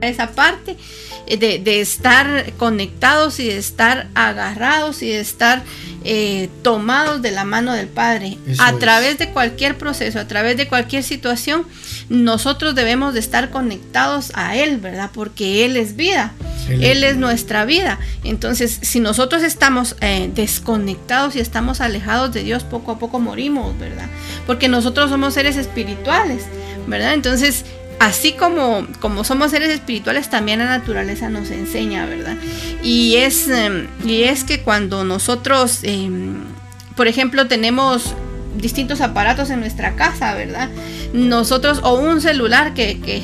esa parte eh, de, estar conectados y de estar agarrados y de estar eh, tomados de la mano del Padre. a través de cualquier proceso, a través de cualquier situación, nosotros debemos de estar conectados a Él, ¿verdad? Porque Él es vida, Él, es nuestra vida. Entonces, si nosotros estamos eh, desconectados y estamos alejados de Dios, poco a poco morimos, ¿verdad? Porque nosotros somos seres espirituales, ¿verdad? Entonces, así como, como somos seres espirituales, también la naturaleza nos enseña, ¿verdad? Y es, em, y es que cuando nosotros, em, por ejemplo, tenemos distintos aparatos en nuestra casa, ¿verdad? Nosotros, o un celular que, que,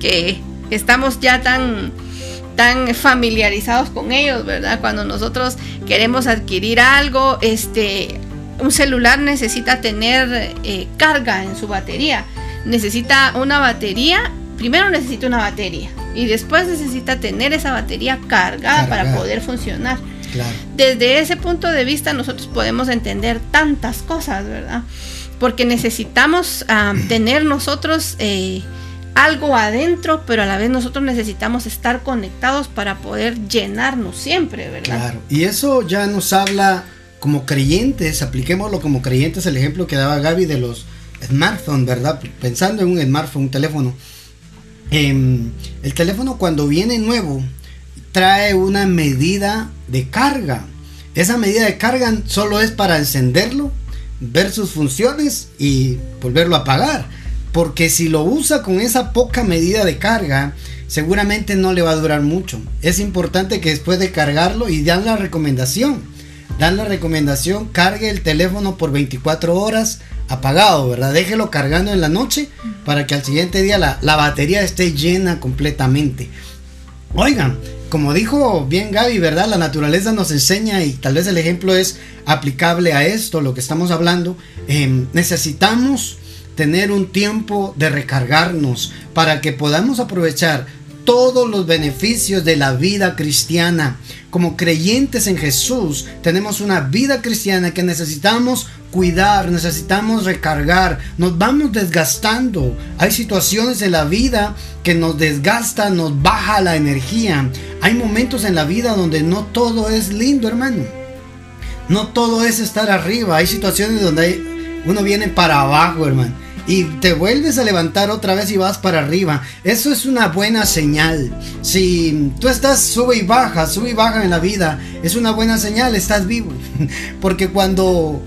que estamos ya tan, tan familiarizados con ellos, ¿verdad? Cuando nosotros queremos adquirir algo, este, un celular necesita tener eh, carga en su batería necesita una batería, primero necesita una batería y después necesita tener esa batería cargada para poder funcionar. Desde ese punto de vista nosotros podemos entender tantas cosas, ¿verdad? Porque necesitamos ah, tener nosotros eh, algo adentro, pero a la vez nosotros necesitamos estar conectados para poder llenarnos siempre, ¿verdad? Claro, y eso ya nos habla como creyentes, apliquémoslo como creyentes, el ejemplo que daba Gaby de los smartphone, ¿verdad? Pensando en un smartphone, un teléfono. Em, el teléfono cuando viene nuevo trae una medida de carga. Esa medida de carga solo es para encenderlo, ver sus funciones y volverlo a apagar. Porque si lo usa con esa poca medida de carga, seguramente no le va a durar mucho. Es importante que después de cargarlo y dan la recomendación, dan la recomendación, cargue el teléfono por 24 horas apagado, ¿verdad? Déjelo cargando en la noche para que al siguiente día la, batería esté llena completamente. Oigan, como dijo bien Gaby, ¿verdad? La naturaleza nos enseña y tal vez el ejemplo es aplicable a esto, lo que estamos hablando. Em, necesitamos tener un tiempo de recargarnos para que podamos aprovechar todos los beneficios de la vida cristiana. Como creyentes en Jesús, tenemos una vida cristiana que necesitamos cuidar, necesitamos recargar, nos vamos desgastando. Hay situaciones en la vida que nos desgastan, nos baja la energía. Hay momentos en la vida donde no todo es lindo, hermano. No todo es estar arriba. Hay situaciones donde uno viene para abajo, hermano y te vuelves a levantar otra vez y vas para arriba. Eso es una buena señal. Si tú estás sube y baja, sube y baja en la vida, es una buena señal, estás vivo. Porque cuando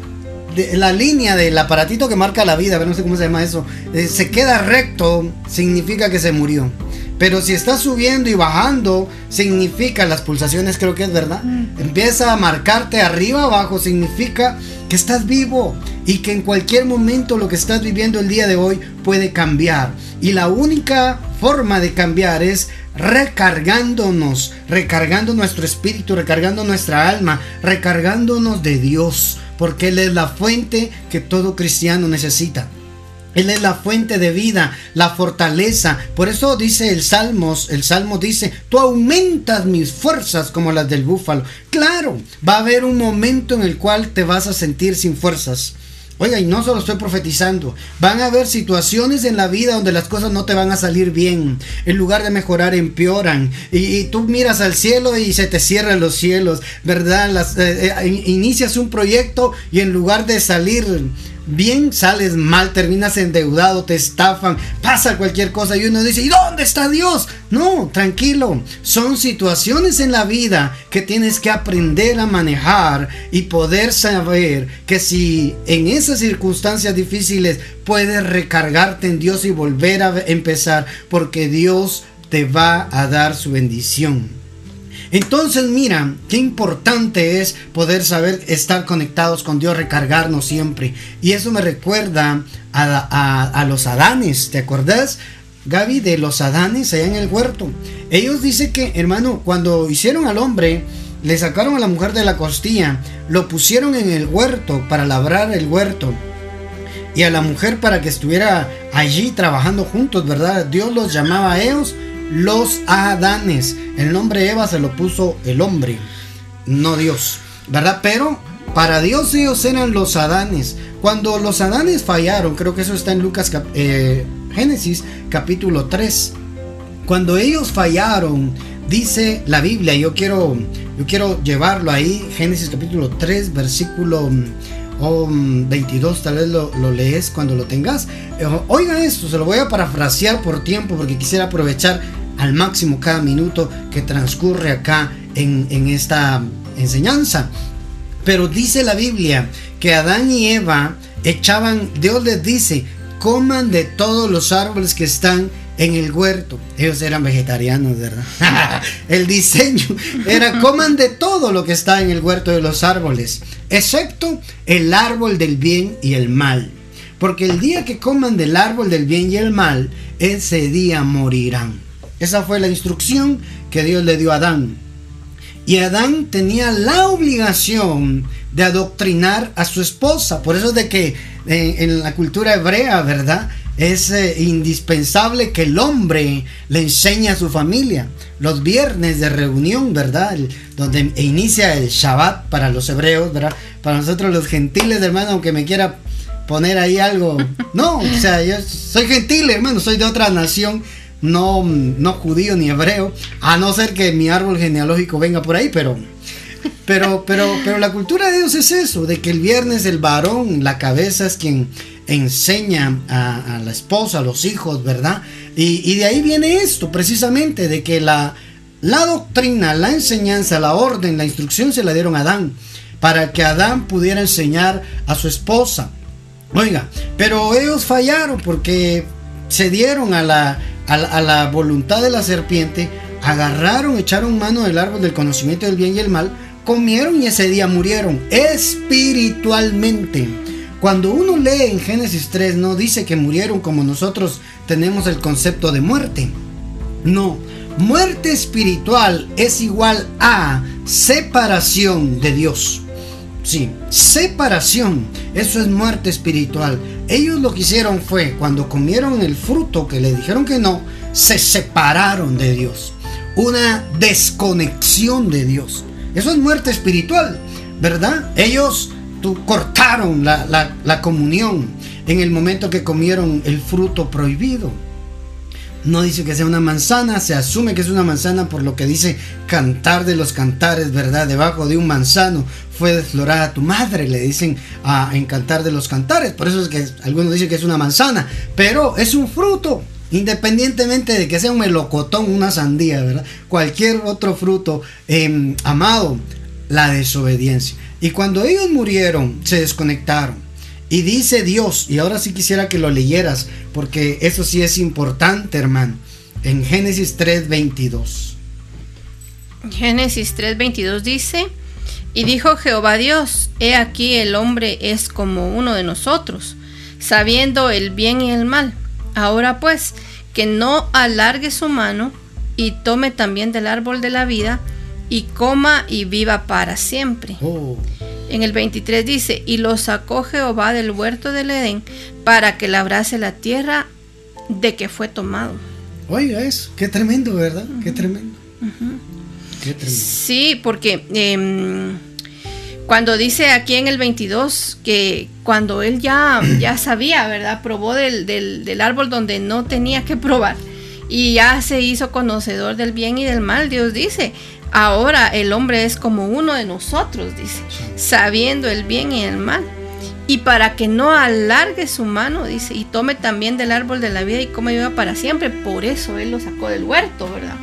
la línea del aparatito que marca la vida, no sé cómo se llama eso, eh, se queda recto, significa que se murió. Pero si está subiendo y bajando, significa las pulsaciones, creo que es verdad. Mm. Empieza a marcarte arriba, abajo, significa que estás vivo y que en cualquier momento lo que estás viviendo el día de hoy puede cambiar. Y la única forma de cambiar es recargándonos, recargando nuestro espíritu, recargando nuestra alma, recargándonos de Dios, porque Él es la fuente que todo cristiano necesita. Él es la fuente de vida, la fortaleza. Por eso dice el Salmos, el Salmo dice, tú aumentas mis fuerzas como las del búfalo. Claro, va a haber un momento en el cual te vas a sentir sin fuerzas. Oiga, y no solo estoy profetizando, van a haber situaciones en la vida donde las cosas no te van a salir bien. En lugar de mejorar, empeoran. Y, tú miras al cielo y se te cierran los cielos, ¿verdad? Eh, eh, inicias un proyecto y en lugar de salir bien sales mal, terminas endeudado, te estafan, pasa cualquier cosa y uno dice, ¿y dónde está Dios? No, tranquilo, son situaciones en la vida que tienes que aprender a manejar y poder saber que si en esas circunstancias difíciles puedes recargarte en Dios y volver a empezar, porque Dios te va a dar su bendición. Entonces mira, qué importante es poder saber estar conectados con Dios, recargarnos siempre. Y eso me recuerda a, los Adanes, ¿te acuerdas? Gaby, de los Adanes allá en el huerto. Ellos dicen que, hermano, cuando hicieron al hombre, le sacaron a la mujer de la costilla, lo pusieron en el huerto para labrar el huerto. Y a la mujer para que estuviera allí trabajando juntos, ¿verdad? Dios los llamaba a ellos los Adanes. El nombre Eva se lo puso el hombre, no Dios, ¿verdad? Pero para Dios ellos eran los Adanes. Cuando los Adanes fallaron, creo que eso está en Lucas eh, Génesis capítulo 3. Cuando ellos fallaron, dice la Biblia, yo quiero, yo quiero llevarlo ahí, Génesis capítulo 3, versículo o 22, tal vez lo, lees cuando lo tengas. Eh, oiga esto, se lo voy a parafrasear por tiempo porque quisiera aprovechar al máximo cada minuto que transcurre acá en, en esta enseñanza. Pero dice la Biblia que Adán y Eva echaban, Dios les dice, coman de todos los árboles que están en el huerto. Ellos eran vegetarianos, ¿verdad? el diseño era coman de todo lo que está en el huerto de los árboles, excepto el árbol del bien y el mal. Porque el día que coman del árbol del bien y el mal, ese día morirán. Esa fue la instrucción que Dios le dio a Adán. Y Adán tenía la obligación de adoctrinar a su esposa. Por eso de que eh, en la cultura hebrea, ¿verdad? Es eh, indispensable que el hombre le enseñe a su familia. Los viernes de reunión, ¿verdad? donde inicia el Shabbat para los hebreos, ¿verdad? Para nosotros los gentiles, hermano, aunque me quiera poner ahí algo. No, o sea, yo soy gentil, hermano, soy de otra nación. No, no judío ni hebreo, a no ser que mi árbol genealógico venga por ahí, pero pero, pero, pero la cultura de Dios es eso, de que el viernes el varón, la cabeza es quien enseña a, la esposa, a los hijos, ¿verdad? Y, de ahí viene esto, precisamente, de que la, la doctrina, la enseñanza, la orden, la instrucción se la dieron a Adán, para que Adán pudiera enseñar a su esposa. Oiga, pero ellos fallaron porque se dieron a la, a la voluntad de la serpiente, agarraron, echaron mano del árbol del conocimiento del bien y el mal, comieron y ese día murieron espiritualmente. Cuando uno lee en Génesis 3 no dice que murieron como nosotros tenemos el concepto de muerte. No, muerte espiritual es igual a separación de Dios. Sí, separación, eso es muerte espiritual. Ellos lo que hicieron fue, cuando comieron el fruto que le dijeron que no, se separaron de Dios. Una desconexión de Dios. Eso es muerte espiritual, ¿verdad? Ellos cortaron la, comunión en el momento que comieron el fruto prohibido. No dice que sea una manzana, se asume que es una manzana por lo que dice cantar de los cantares, ¿verdad? Debajo de un manzano fue desflorada tu madre, le dicen a, en cantar de los cantares. Por eso es que algunos dicen que es una manzana, pero es un fruto. Independientemente de que sea un melocotón, una sandía, ¿verdad? Cualquier otro fruto, em, amado, la desobediencia. Y cuando ellos murieron, se desconectaron. Y dice Dios, y ahora sí quisiera que lo leyeras, porque eso sí es importante, hermano, en Génesis 3:22. Génesis 3:22 dice, y dijo Jehová Dios, he aquí el hombre es como uno de nosotros, sabiendo el bien y el mal. Ahora pues, que no alargue su mano y tome también del árbol de la vida y coma y viva para siempre. Oh. En el 23 dice, y lo sacó Jehová del huerto del Edén para que labrase la tierra de que fue tomado. Oiga eso, qué tremendo, ¿verdad? Qué tremendo. Qué tremendo. Sí, porque em, cuando dice aquí en el 22 que cuando él ya, ya sabía, ¿verdad? Probó del, del árbol donde no tenía que probar y ya se hizo conocedor del bien y del mal, Dios dice, Ahora el hombre es como uno de nosotros, dice, sabiendo el bien y el mal. Y para que no alargue su mano, dice, y tome también del árbol de la vida y coma viva para siempre. Por eso él lo sacó del huerto, ¿verdad?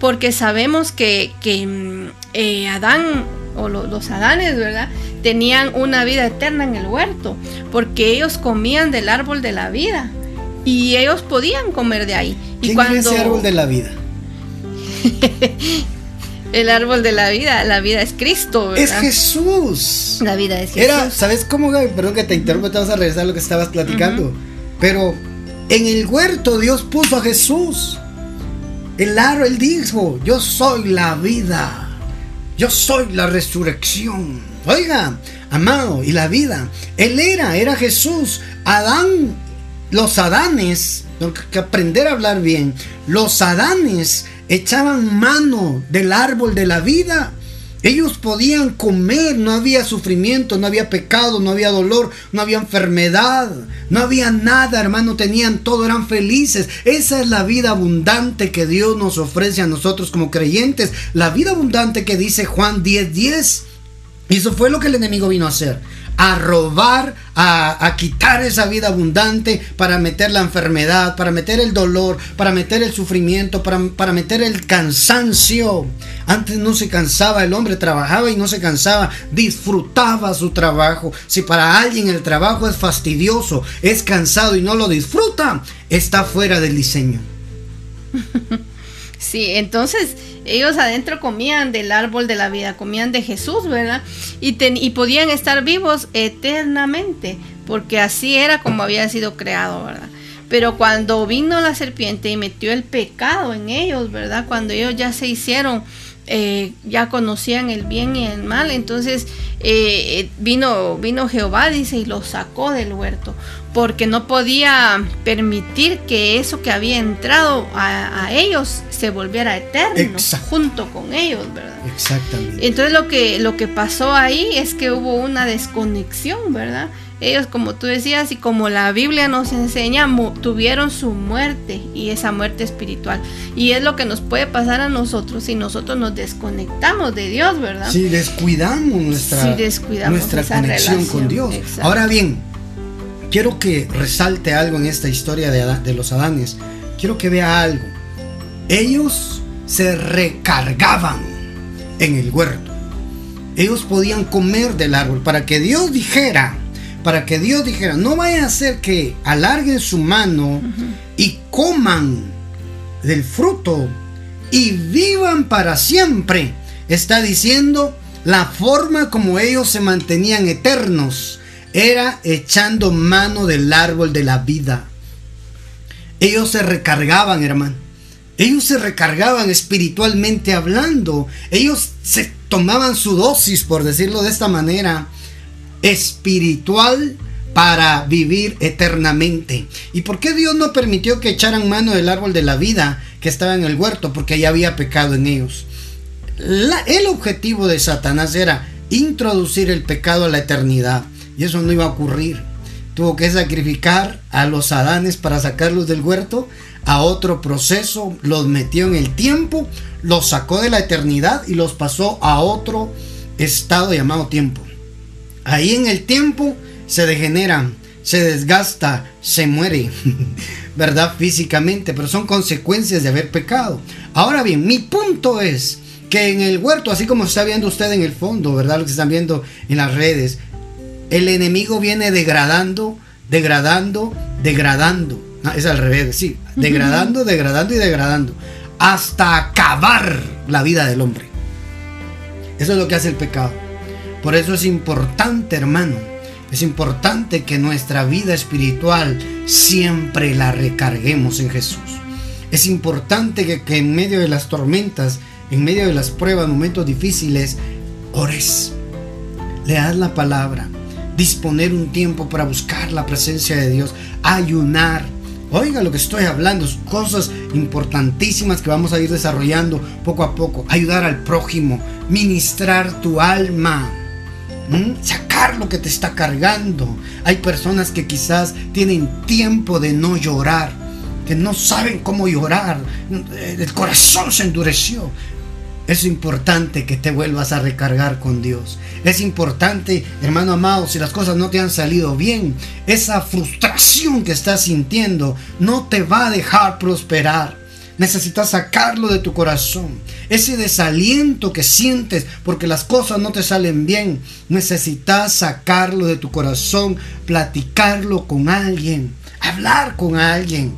Porque sabemos que, mm, eh, Adán o los Adanes, ¿verdad? Tenían una vida eterna en el huerto, porque ellos comían del árbol de la vida y ellos podían comer de ahí. ¿Quién y cuando... ese árbol de la vida? El árbol de la vida, la vida es Cristo. Es Jesús. La vida es Jesús. Era, ¿sabes cómo, Perdón que te interrumpa, te vas a regresar a lo que estabas platicando. Pero en el huerto Dios puso a Jesús. El árbol, él dijo, yo soy la vida. Yo soy la resurrección. Oiga, amado, y la vida. Él era, era Jesús. Adán, los Adanes, tengo que aprender a hablar bien. Los Adanes echaban mano del árbol de la vida Ellos podían comer, no había sufrimiento, no había pecado, no había dolor, no había enfermedad, no había nada, hermano, tenían todo, eran felices. Esa es la vida abundante que Dios nos ofrece a nosotros como creyentes. La vida abundante que dice Juan 10:10. 10. Y eso fue lo que el enemigo vino a hacer a robar, a, quitar esa vida abundante para meter la enfermedad, para meter el dolor, para meter el sufrimiento, para, para meter el cansancio. Antes no se cansaba, el hombre trabajaba y no se cansaba, disfrutaba su trabajo. Si para alguien el trabajo es fastidioso, es cansado y no lo disfruta, está fuera del diseño. Sí, entonces ellos adentro comían del árbol de la vida, comían de Jesús, ¿verdad? Y, y podían estar vivos eternamente, porque así era como había sido creado, ¿verdad? Pero cuando vino la serpiente y metió el pecado en ellos, ¿verdad? Cuando ellos ya se hicieron, eh, ya conocían el bien y el mal, entonces eh, eh, vino, vino Jehová, dice, y los sacó del huerto porque no podía permitir que eso que había entrado a, ellos se volviera eterno junto con ellos, ¿verdad? Exactamente. Entonces lo que, lo que pasó ahí es que hubo una desconexión, ¿verdad? Ellos, como tú decías, y como la Biblia nos enseña, tuvieron su muerte y esa muerte espiritual. Y es lo que nos puede pasar a nosotros si nosotros nos desconectamos de Dios, ¿verdad? Si descuidamos nuestra, nuestra conexión con Dios. Ahora bien, quiero que resalte algo en esta historia de, los Adanes. Quiero que vea algo. Ellos se recargaban en el huerto. Ellos podían comer del árbol para que Dios dijera, para que Dios dijera, no vaya a ser que alarguen su mano y coman del fruto y vivan para siempre. Está diciendo la forma como ellos se mantenían eternos era echando mano del árbol de la vida. Ellos se recargaban, hermano. Ellos se recargaban espiritualmente hablando. Ellos se tomaban su dosis, por decirlo de esta manera, espiritual para vivir eternamente. ¿Y por qué Dios no permitió que echaran mano del árbol de la vida que estaba en el huerto? Porque ya había pecado en ellos. el objetivo de Satanás era introducir el pecado a la eternidad. Y eso no iba a ocurrir. Tuvo que sacrificar a los Adanes para sacarlos del huerto a otro proceso, los metió en el tiempo, los sacó de la eternidad y los pasó a otro estado llamado tiempo. Ahí en el tiempo se degenera, se desgasta, se muere, ¿verdad? Físicamente, pero son consecuencias de haber pecado. Ahora bien, mi punto es que en el huerto, así como está viendo usted en el fondo, ¿verdad? Lo que están viendo en las redes, el enemigo viene degradando, degradando, degradando. es al revés, sí, degradando, degradando y degradando. Hasta acabar la vida del hombre. Eso es lo que hace el pecado. Por eso es importante, hermano, es importante que nuestra vida espiritual siempre la recarguemos en Jesús. Es importante que, en medio de las tormentas, en medio de las pruebas, momentos difíciles, ores, leas la palabra, disponer un tiempo para buscar la presencia de Dios, ayunar. Oiga lo que estoy hablando, cosas importantísimas que vamos a ir desarrollando poco a poco. Ayudar al prójimo, ministrar tu alma, sacar lo que te está cargando. Hay personas que quizás tienen tiempo de no llorar, que no saben cómo llorar. El corazón se endureció. Es importante que te vuelvas a recargar con Dios. Es importante, hermano amado, si las cosas no te han salido bien, esa frustración que estás sintiendo no te va a dejar prosperar. Necesitas sacarlo de tu corazón. Ese desaliento que sientes porque las cosas no te salen bien. Necesitas sacarlo de tu corazón, platicarlo con alguien, hablar con alguien.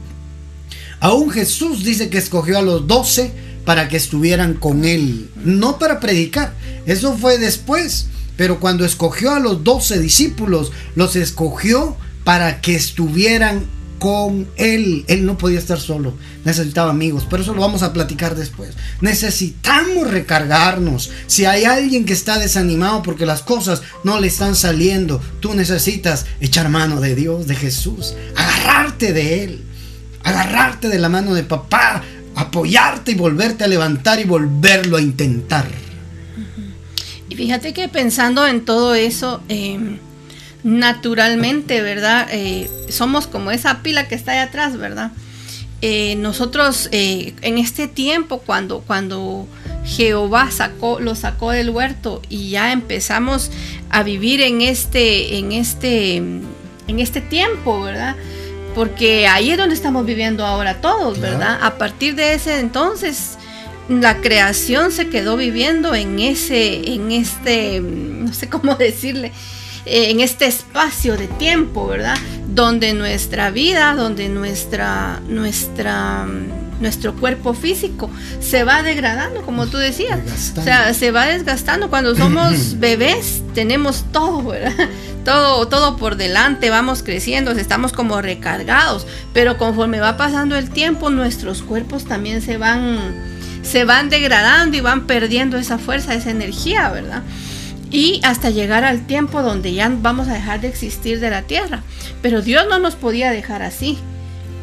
Aún Jesús dice que escogió a los doce para que estuvieran con él, no para predicar, eso fue después, pero cuando escogió a los doce discípulos, los escogió para que estuvieran con él. Él no podía estar solo, necesitaba amigos, pero eso lo vamos a platicar después. Necesitamos recargarnos. Si hay alguien que está desanimado porque las cosas no le están saliendo, tú necesitas echar mano de Dios, de Jesús, agarrarte de él, agarrarte de la mano de papá, apoyarte y volverte a levantar y volverlo a intentar. Fíjate que pensando en todo eso, em, naturalmente, ¿verdad? Eh, somos como esa pila que está ahí atrás, ¿verdad? Eh, nosotros eh, en este tiempo, cuando, cuando Jehová sacó, lo sacó del huerto y ya empezamos a vivir en este, en este, en este tiempo, ¿verdad? Porque ahí es donde estamos viviendo ahora todos, ¿verdad? A partir de ese entonces, la creación se quedó viviendo en ese, en este, no sé cómo decirle, en este espacio de tiempo, ¿verdad? Donde nuestra vida, donde nuestra, nuestra, nuestro cuerpo físico se va degradando, como tú decías. O sea, se va desgastando. Cuando somos bebés, tenemos todo, ¿verdad? Todo, todo por delante, vamos creciendo, estamos como recargados. Pero conforme va pasando el tiempo, nuestros cuerpos también se van, se van degradando y van perdiendo esa fuerza, esa energía, ¿verdad? Y hasta llegar al tiempo donde ya vamos a dejar de existir de la tierra. Pero Dios no nos podía dejar así.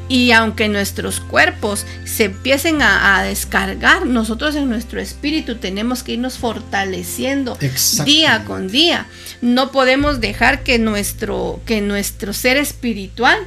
Y aunque nuestros cuerpos se empiecen a, descargar, nosotros en nuestro espíritu tenemos que irnos fortaleciendo día con día. No podemos dejar que nuestro, que nuestro ser espiritual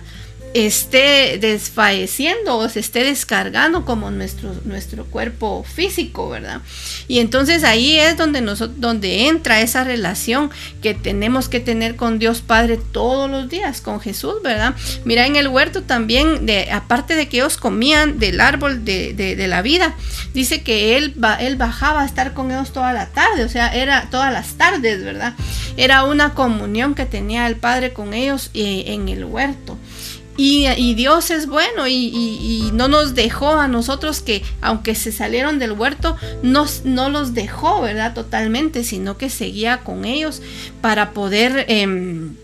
esté desfalleciendo o se esté descargando como nuestro, nuestro cuerpo físico, ¿verdad? Y entonces ahí es donde, nosotros, donde entra esa relación que tenemos que tener con Dios Padre todos los días, con Jesús, ¿verdad? Mira, en el huerto también, de, aparte de que ellos comían del árbol de, de, la vida, dice que él, él bajaba a estar con ellos toda la tarde, o sea, era todas las tardes, ¿verdad? Era una comunión que tenía el Padre con ellos eh, en el huerto. Y, Dios es bueno y, no nos dejó a nosotros que, aunque se salieron del huerto, nos, no los dejó, ¿verdad? Totalmente, sino que seguía con ellos para poder... Em,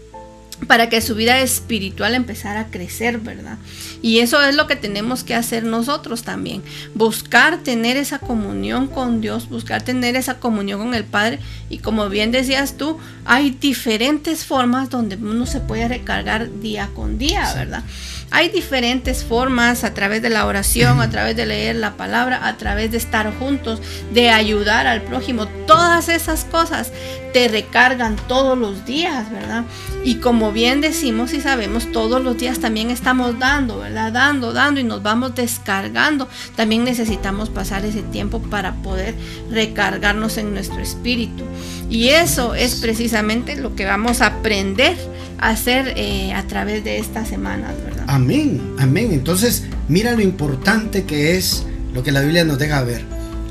para que su vida espiritual empezara a crecer, ¿verdad? Y eso es lo que tenemos que hacer nosotros también. Buscar tener esa comunión con Dios, buscar tener esa comunión con el Padre. Y como bien decías tú, hay diferentes formas donde uno se puede recargar día con día, ¿verdad? Hay diferentes formas a través de la oración, a través de leer la palabra, a través de estar juntos, de ayudar al prójimo. Todas esas cosas te recargan todos los días, ¿verdad? Y como bien decimos y sabemos, todos los días también estamos dando, ¿verdad? Dando, dando y nos vamos descargando. También necesitamos pasar ese tiempo para poder recargarnos en nuestro espíritu. Y eso es precisamente lo que vamos a aprender a hacer eh, a través de estas semanas, ¿verdad? Amén, amén. Entonces, mira lo importante que es lo que la Biblia nos deja ver.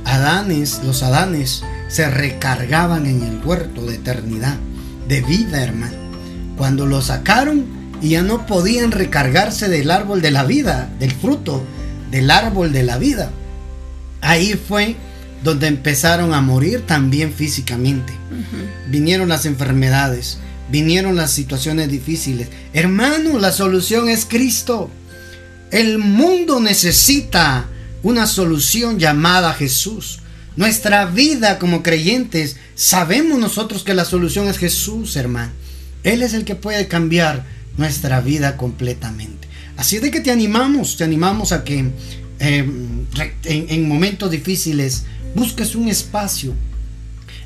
Adanes, los Adanes, se recargaban en el huerto de eternidad, de vida, hermano. Cuando lo sacaron y ya no podían recargarse del árbol de la vida, del fruto del árbol de la vida, ahí fue donde empezaron a morir también físicamente. Vinieron las enfermedades, vinieron las situaciones difíciles. Hermano, la solución es Cristo. El mundo necesita una solución llamada Jesús. Nuestra vida como creyentes, sabemos nosotros que la solución es Jesús, hermano. Él es el que puede cambiar nuestra vida completamente. Así de que te animamos, te animamos a que em, en momentos difíciles busques un espacio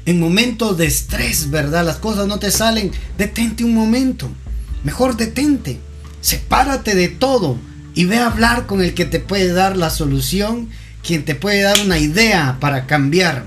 en momentos de estrés, ¿verdad? Las cosas no te salen, detente un momento. Mejor detente. Sepárate de todo y ve a hablar con el que te puede dar la solución, quien te puede dar una idea para cambiar.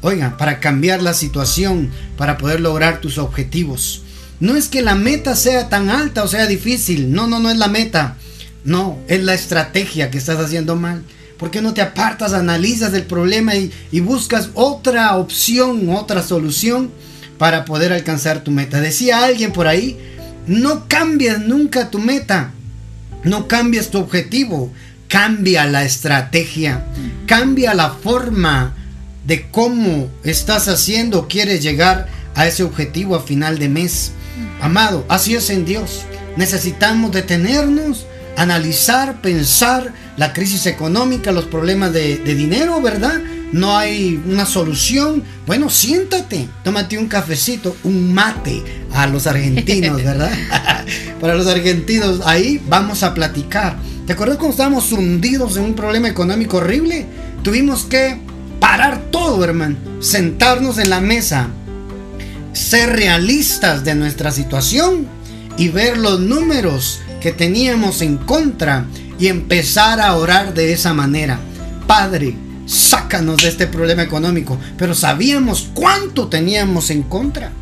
Oiga, para cambiar la situación, para poder lograr tus objetivos. No es que la meta sea tan alta o sea difícil. No, no, no es la meta. No, es la estrategia que estás haciendo mal. ¿Por qué no te apartas, analizas el problema y, buscas otra opción, otra solución para poder alcanzar tu meta? Decía alguien por ahí, no cambies nunca tu meta, no cambies tu objetivo, cambia la estrategia, cambia la forma de cómo estás haciendo, quieres llegar a ese objetivo a final de mes. Amado, así es en Dios. Necesitamos detenernos analizar, pensar la crisis económica, los problemas de, dinero, ¿verdad? No hay una solución. Bueno, siéntate, tómate un cafecito, un mate a los argentinos, ¿verdad? Para los argentinos, ahí vamos a platicar. ¿Te acuerdas cuando estábamos hundidos en un problema económico horrible? Tuvimos que parar todo, hermano, sentarnos en la mesa ser realistas de nuestra situación y ver los números que teníamos en contra y empezar a orar de esa manera. Padre, sácanos de este problema económico, pero sabíamos cuánto teníamos en contra.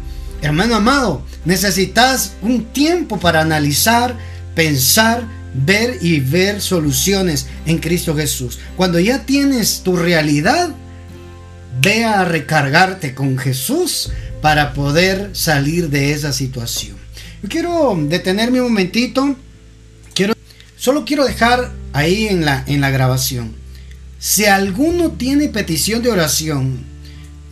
Hermano amado, necesitas un tiempo para analizar, pensar, ver y ver soluciones en Cristo Jesús. Cuando ya tienes tu realidad, ve a recargarte con Jesús para poder salir de esa situación. Yo quiero detenerme un momentito. Solo quiero dejar ahí en la, en la grabación. Si alguno tiene petición de oración,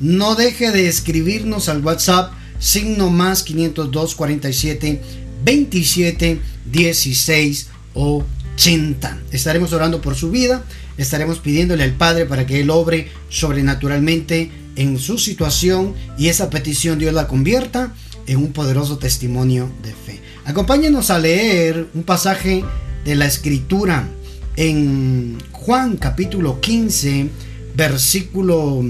no deje de escribirnos al WhatsApp signo más 502 47 27 16 80. Estaremos orando por su vida, estaremos pidiéndole al Padre para que Él obre sobrenaturalmente en su situación y esa petición Dios la convierta en un poderoso testimonio de fe. Acompáñenos a leer un pasaje de la Escritura en Juan capítulo 15, versículo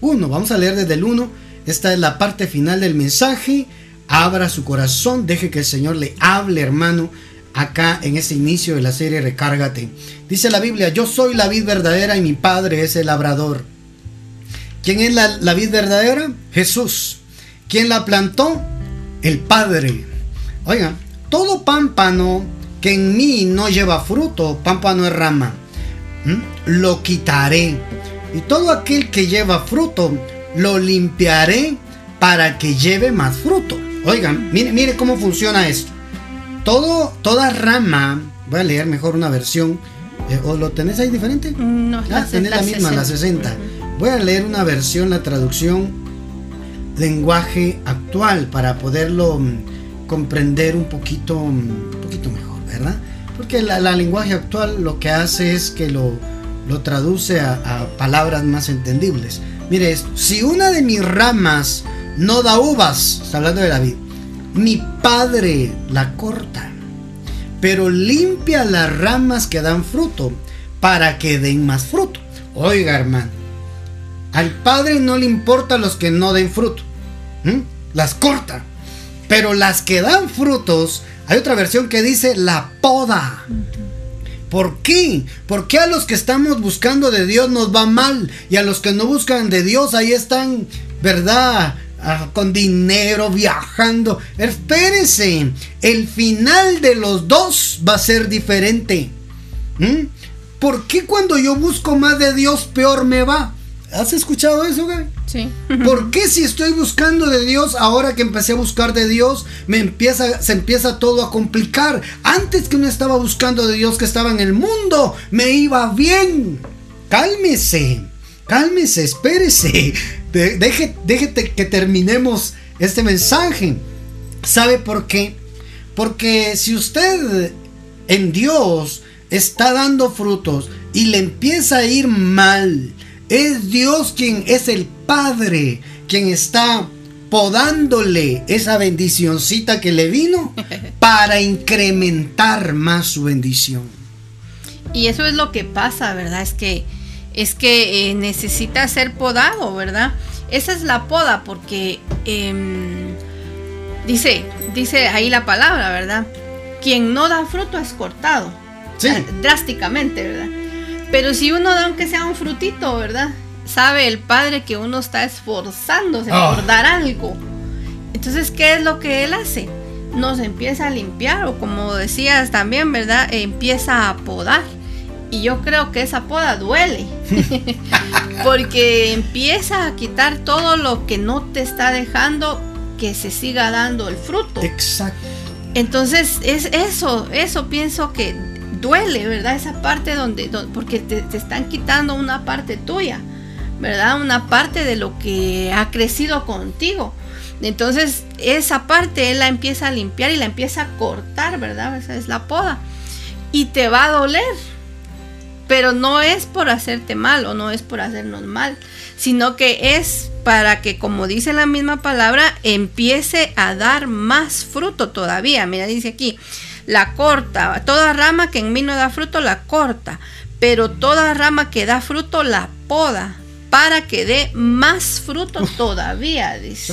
1. Vamos a leer desde el 1. Esta es la parte final del mensaje. Abra su corazón, deje que el Señor le hable, hermano, acá en este inicio de la serie Recárgate. Dice la Biblia, yo soy la vid verdadera y mi Padre es el labrador. ¿Quién es la, vid verdadera? Jesús. ¿Quién la plantó? El Padre. Oigan, todo pámpano que en mí no lleva fruto, pámpano es rama, lo quitaré. Y todo aquel que lleva fruto, lo limpiaré para que lleve más fruto. Oigan, mire, mire cómo funciona esto. Todo, toda rama, voy a leer mejor una versión, eh, ¿o lo tenés ahí diferente? No, ah, la, tenés la, misma, la 60. Voy a leer una versión, la traducción lenguaje actual para poderlo mm, comprender un poquito, mm, un poquito mejor, Porque la, lenguaje actual lo que hace es que lo, lo traduce a, palabras más entendibles. Mire si una de mis ramas no da uvas, está hablando de David, mi padre la corta, pero limpia las ramas que dan fruto para que den más fruto. Oiga, hermano, al padre no le importa los que no den fruto, las corta, pero las que dan frutos, hay otra versión que dice la poda. ¿Por qué? Porque a los que estamos buscando de Dios nos va mal y a los que no buscan de Dios ahí están, ¿verdad? Ah, con dinero, viajando. Espérese, el final de los dos va a ser diferente. ¿Mm? ¿Por qué cuando yo busco más de Dios peor me va? ¿Has escuchado eso, güey? Sí. ¿Por qué si estoy buscando de Dios, ahora que empecé a buscar de Dios, me empieza, se empieza todo a complicar? Antes que no estaba buscando de Dios, que estaba en el mundo, me iba bien. Cálmese, cálmese, espérese déjete que terminemos este mensaje. ¿Sabe por qué? Porque si usted en Dios está dando frutos y le empieza a ir mal, es Dios quien es el Padre, quien está podándole esa bendicioncita que le vino para incrementar más su bendición. Y eso es lo que pasa, ¿verdad? Es que es que eh, necesita ser podado, ¿verdad? Esa es la poda porque em, dice, dice ahí la palabra, ¿verdad? Quien no da fruto es cortado. Sí. drásticamente, ¿verdad? Pero si uno da aunque sea un frutito, ¿verdad? Sabe el Padre que uno está esforzándose por ah. dar algo. Entonces, ¿qué es lo que Él hace? Nos empieza a limpiar o como decías también, ¿verdad? empieza a podar y yo creo que esa poda duele. porque empieza a quitar todo lo que no te está dejando que se siga dando el fruto. Exacto. Entonces, es eso, eso pienso que duele, ¿verdad? Esa parte donde, porque te, te, están quitando una parte tuya, ¿verdad? Una parte de lo que ha crecido contigo. Entonces, esa parte él la empieza a limpiar y la empieza a cortar, ¿verdad? Esa es la poda. Y te va a doler, pero no es por hacerte mal o no es por hacernos mal, sino que es para que, como dice la misma palabra, empiece a dar más fruto todavía. Mira, dice aquí, la corta, toda rama que en mí no da fruto, la corta, pero toda rama que da fruto, la poda, para que dé más fruto todavía, dice.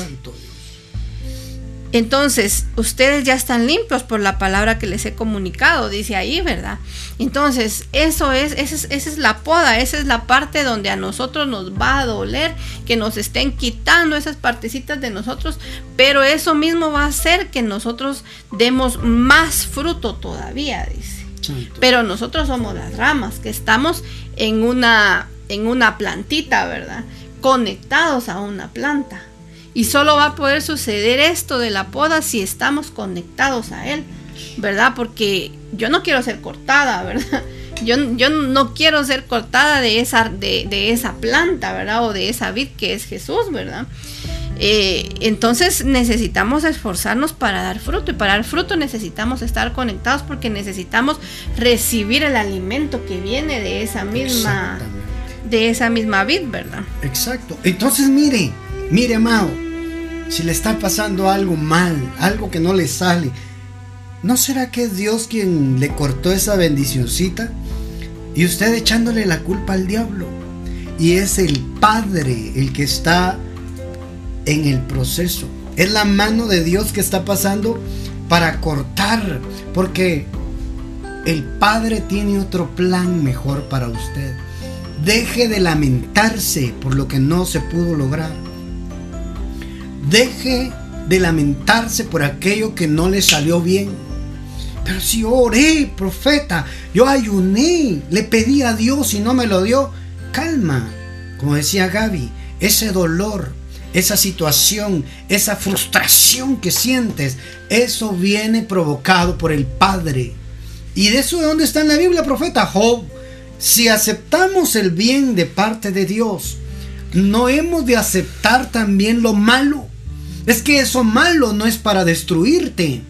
Entonces, ustedes ya están limpios por la palabra que les he comunicado, dice ahí, ¿verdad? Entonces, eso es, esa es, esa es la poda, esa es la parte donde a nosotros nos va a doler que nos estén quitando esas partecitas de nosotros, pero eso mismo va a hacer que nosotros demos más fruto todavía, dice. Pero nosotros somos las ramas, que estamos en una, en una plantita, ¿verdad? Conectados a una planta. Y solo va a poder suceder esto de la poda si estamos conectados a Él, ¿verdad? Porque yo no quiero ser cortada, ¿verdad? Yo, yo no quiero ser cortada de esa, de, esa planta, ¿verdad? O de esa vid que es Jesús, ¿verdad? Eh, entonces necesitamos esforzarnos para dar fruto y para dar fruto necesitamos estar conectados porque necesitamos recibir el alimento que viene de esa misma de esa misma vid, ¿verdad? Exacto. Entonces mire, Mire, amado, si le está pasando algo mal, algo que no le sale, ¿no será que es Dios quien le cortó esa bendicioncita? Y usted echándole la culpa al diablo. Y es el Padre el que está en el proceso. Es la mano de Dios que está pasando para cortar. Porque el Padre tiene otro plan mejor para usted. Deje de lamentarse por lo que no se pudo lograr. Deje de lamentarse por aquello que no le salió bien. Pero si oré, profeta, yo ayuné, le pedí a Dios y no me lo dio, calma. Como decía Gaby, ese dolor, esa situación, esa frustración que sientes, eso viene provocado por el Padre. ¿Y de eso de dónde está en la Biblia, profeta? Job. Si aceptamos el bien de parte de Dios, no hemos de aceptar también lo malo. Es que eso malo no es para destruirte.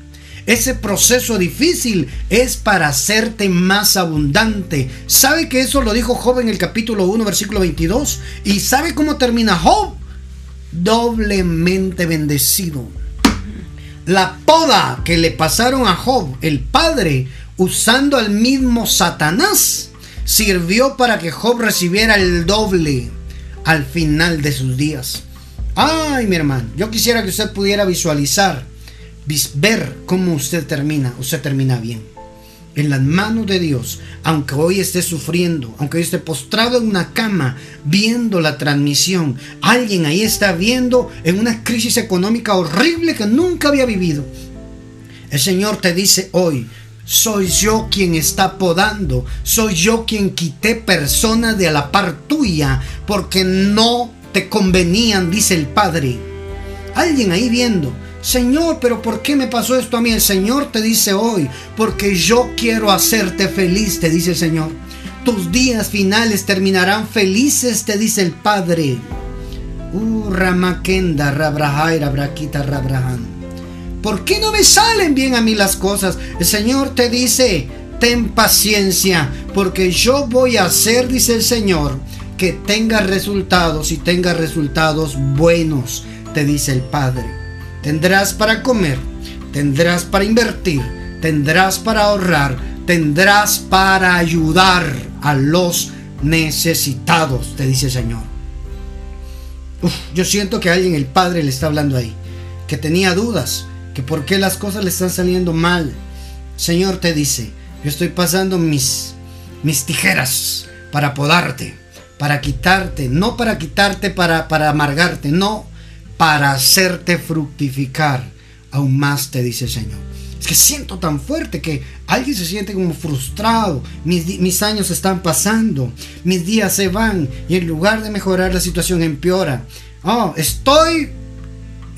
Ese proceso difícil es para hacerte más abundante. ¿Sabe que eso lo dijo Job en el capítulo 1, versículo 22? ¿Y sabe cómo termina Job? Doblemente bendecido. La poda que le pasaron a Job, el padre, usando al mismo Satanás, sirvió para que Job recibiera el doble al final de sus días. Ay, mi hermano, yo quisiera que usted pudiera visualizar, ver cómo usted termina. Usted termina bien. En las manos de Dios, aunque hoy esté sufriendo, aunque hoy esté postrado en una cama viendo la transmisión, alguien ahí está viendo en una crisis económica horrible que nunca había vivido. El Señor te dice hoy, soy yo quien está podando, soy yo quien quité personas de la par tuya porque no te convenían, dice el Padre. Alguien ahí viendo, Señor, pero ¿por qué me pasó esto a mí? El Señor te dice hoy, porque yo quiero hacerte feliz, te dice el Señor. Tus días finales terminarán felices, te dice el Padre. Uh, Ramakenda, Rabrahaira, Braquita, Rabrahan. ¿Por qué no me salen bien a mí las cosas? El Señor te dice, ten paciencia, porque yo voy a hacer, dice el Señor, que tenga resultados y tenga resultados buenos, te dice el Padre. Tendrás para comer, tendrás para invertir, tendrás para ahorrar, tendrás para ayudar a los necesitados, te dice el Señor. yo siento que alguien, el Padre, le está hablando ahí, que tenía dudas, que por qué las cosas le están saliendo mal. Señor te dice, yo estoy pasando mis, mis tijeras para podarte para quitarte, no para quitarte para, para amargarte, no, para hacerte fructificar aún más, te dice el Señor. Es que siento tan fuerte que alguien se siente como frustrado. Mis, mis, años están pasando. Mis días se van. Y en lugar de mejorar la situación empeora. Oh, estoy.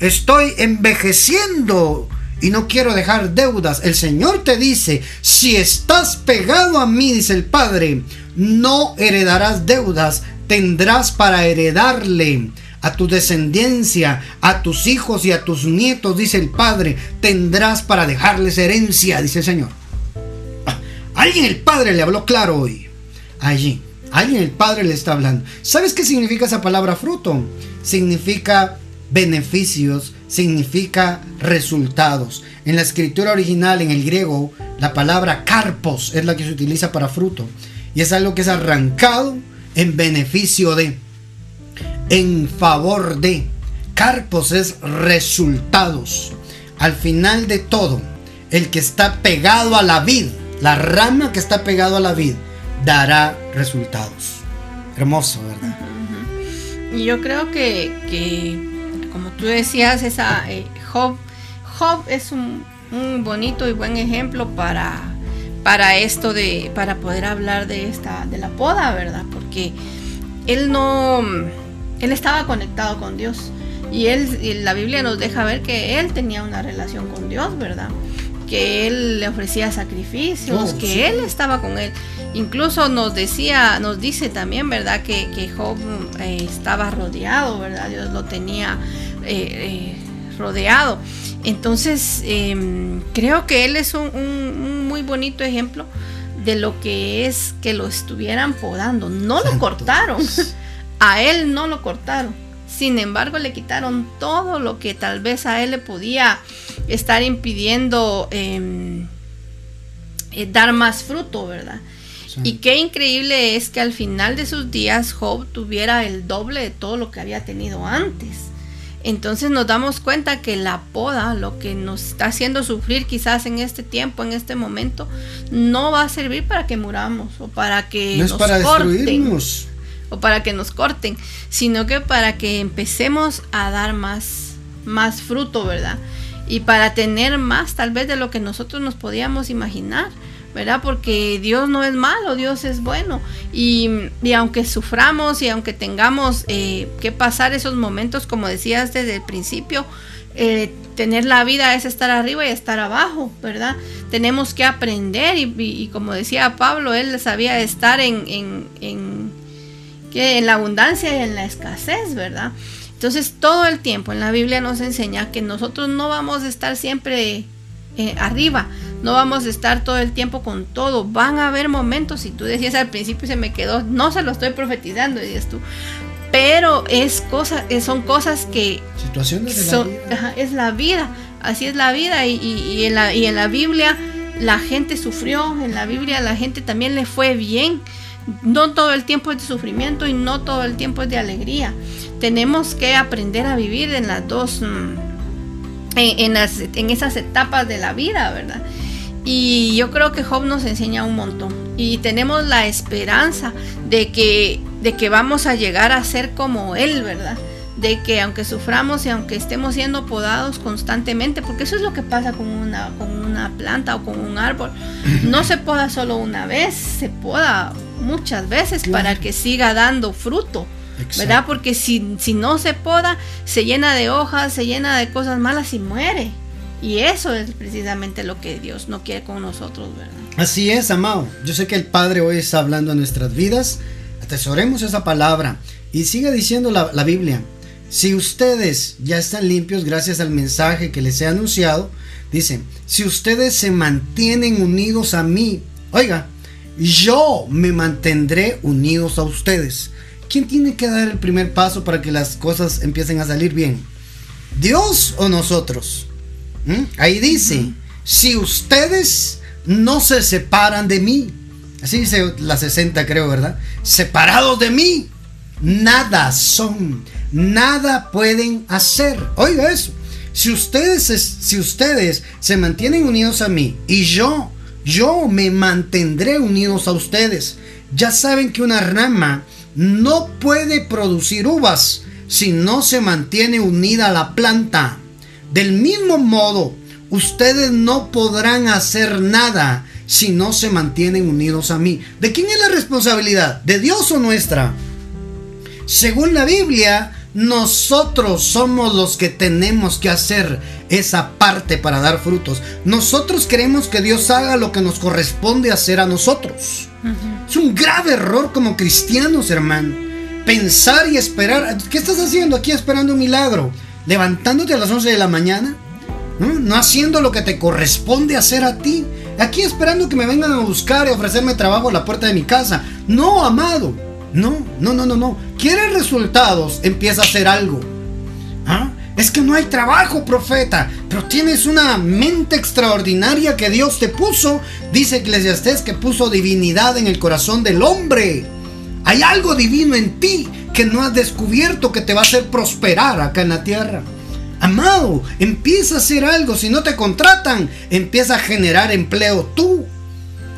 Estoy envejeciendo. Y no quiero dejar deudas. El Señor te dice, si estás pegado a mí, dice el Padre, no heredarás deudas, tendrás para heredarle a tu descendencia, a tus hijos y a tus nietos, dice el Padre, tendrás para dejarles herencia, dice el Señor. Ah, alguien el Padre le habló claro hoy. Allí, alguien el Padre le está hablando. ¿Sabes qué significa esa palabra fruto? Significa beneficios, significa resultados. En la escritura original, en el griego, la palabra carpos es la que se utiliza para fruto. Y es algo que es arrancado en beneficio de, en favor de. Carpos es resultados. al final de todo, el que está pegado a la vid, la rama que está pegado a la vid, dará resultados. Hermoso, ¿verdad? Y yo creo que, como tú decías, esa eh, Job es un, bonito y buen ejemplo para, para esto de, para poder hablar de esta, de la poda, ¿verdad? Porque él no, él estaba conectado con Dios. Y él, la Biblia nos deja ver que él tenía una relación con Dios, ¿verdad? Que él le ofrecía sacrificios, oh, que él estaba con él. Incluso nos decía, nos dice también, ¿verdad? Que, que Job eh, estaba rodeado, ¿verdad? Dios lo tenía eh, eh, rodeado. Entonces, em, creo que él es un, muy bonito ejemplo de lo que es que lo estuvieran podando. No lo cortaron. A él no lo cortaron. Sin embargo, le quitaron todo lo que tal vez a él le podía estar impidiendo em, dar más fruto, ¿verdad? Y qué increíble es que al final de sus días Job tuviera el doble de todo lo que había tenido antes. Entonces nos damos cuenta que la poda, lo que nos está haciendo sufrir quizás en este tiempo, en este momento, no va a servir para que muramos o para que no es para destruirnos. o para que nos corten, sino que para que empecemos a dar más, más fruto, ¿verdad? Y para tener más tal vez de lo que nosotros nos podíamos imaginar. ¿Verdad? Porque Dios no es malo, Dios es bueno. Y, aunque suframos y aunque tengamos eh, que pasar esos momentos, como decías desde el principio, eh, tener la vida es estar arriba y estar abajo, ¿verdad? Tenemos que aprender y, como decía Pablo, él sabía estar en, en, en, en la abundancia y en la escasez, ¿verdad? Entonces todo el tiempo en la Biblia nos enseña que nosotros no vamos a estar siempre eh, arriba, no vamos a estar todo el tiempo con todo. Van a haber momentos, y tú decías al principio se me quedó, no se lo estoy profetizando, dices tú. Pero es cosa, eh, son cosas que... Situaciones de la vida. es la vida, así es la vida. Y, en la, y en la Biblia la gente sufrió, en la Biblia la gente también le fue bien. No todo el tiempo es de sufrimiento y no todo el tiempo es de alegría. Tenemos que aprender a vivir en las dos, mm, en, en esas etapas de la vida, ¿verdad? Y yo creo que Job nos enseña un montón. Y tenemos la esperanza de que, de que vamos a llegar a ser como Él, ¿verdad? De que aunque suframos y aunque estemos siendo podados constantemente, porque eso es lo que pasa con una, con una planta o con un árbol, no se poda solo una vez, se poda muchas veces para que siga dando fruto. ¿Verdad? Porque si, si no se poda, se llena de hojas, se llena de cosas malas y muere. Y eso es precisamente lo que Dios no quiere con nosotros, ¿verdad? Así es, amado. Yo sé que el Padre hoy está hablando en nuestras vidas. Atesoremos esa palabra. Y sigue diciendo la, la Biblia. Si ustedes ya están limpios gracias al mensaje que les he anunciado, dice, si ustedes se mantienen unidos a mí, oiga, yo me mantendré unidos a ustedes. ¿Quién tiene que dar el primer paso para que las cosas empiecen a salir bien? ¿Dios o nosotros? ¿Mm? Ahí dice, si ustedes no se separan de mí, así dice la 60 creo, ¿verdad? Separados de mí, nada son, nada pueden hacer. Oiga eso, si ustedes, si ustedes se mantienen unidos a mí y yo, yo me mantendré unidos a ustedes. Ya saben que una rama no puede producir uvas si no se mantiene unida a la planta. Del mismo modo, ustedes no podrán hacer nada si no se mantienen unidos a mí. ¿De quién es la responsabilidad? ¿De Dios o nuestra? Según la Biblia, nosotros somos los que tenemos que hacer esa parte para dar frutos. Nosotros queremos que Dios haga lo que nos corresponde hacer a nosotros. Es un grave error como cristianos, hermano. Pensar y esperar. ¿Qué estás haciendo aquí esperando un milagro? levantándote a las 11 de la mañana, ¿no? haciendo lo que te corresponde hacer a ti, aquí esperando que me vengan a buscar y ofrecerme trabajo a la puerta de mi casa. No, amado, no, no, no, no, no. ¿Quieres resultados? Empieza a hacer algo. ¿Ah? Es que no hay trabajo, profeta, pero tienes una mente extraordinaria que Dios te puso. Dice Eclesiastés que puso divinidad en el corazón del hombre. Hay algo divino en ti que no has descubierto que te va a hacer prosperar acá en la tierra. Amado, empieza a hacer algo. Si no te contratan, empieza a generar empleo tú.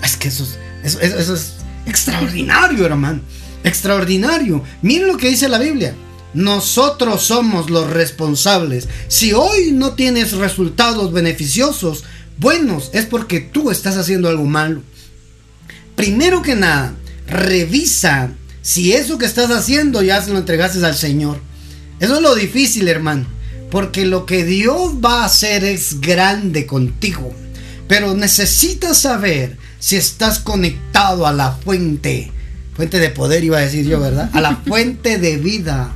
Es que eso es, eso es extraordinario, hermano. Extraordinario. Miren lo que dice la Biblia. Nosotros somos los responsables. Si hoy no tienes resultados beneficiosos, buenos, es porque tú estás haciendo algo malo. Primero que nada, revisa si eso que estás haciendo ya se lo entregaste al Señor. Eso es lo difícil, hermano. Porque lo que Dios va a hacer es grande contigo. Pero necesitas saber si estás conectado a la fuente. Fuente de poder iba a decir yo, ¿verdad? A la fuente de vida.